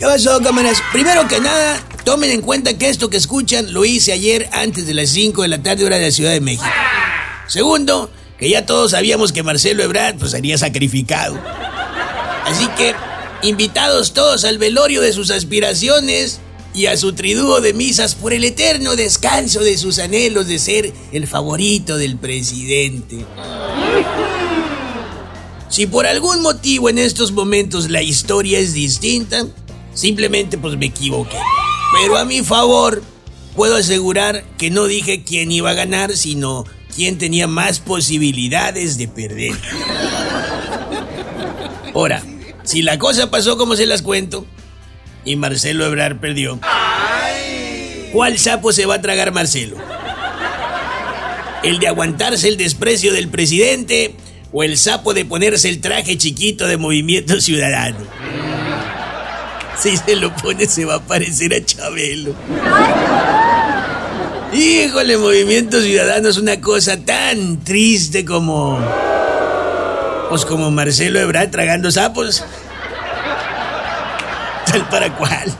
¿Qué pasó, cámaras? Primero que nada, tomen en cuenta que esto que escuchan lo hice ayer antes de las 5 de la tarde hora de la Ciudad de México. Segundo, que ya todos sabíamos que Marcelo Ebrard pues sería sacrificado. Así que, invitados todos al velorio de sus aspiraciones y a su triduo de misas por el eterno descanso de sus anhelos de ser el favorito del presidente. Si por algún motivo en estos momentos la historia es distinta, simplemente pues me equivoqué. Pero a mi favor, puedo asegurar que no dije quién iba a ganar, sino quién tenía más posibilidades de perder. Ahora, si la cosa pasó como se las cuento y Marcelo Ebrard perdió, ¿cuál sapo se va a tragar Marcelo? ¿El de aguantarse el desprecio del presidente o el sapo de ponerse el traje chiquito de Movimiento Ciudadano? Si se lo pone se va a parecer a Chabelo. Híjole, Movimiento Ciudadano es una cosa tan triste como... Pues como Marcelo Ebrard tragando sapos. Tal para cual.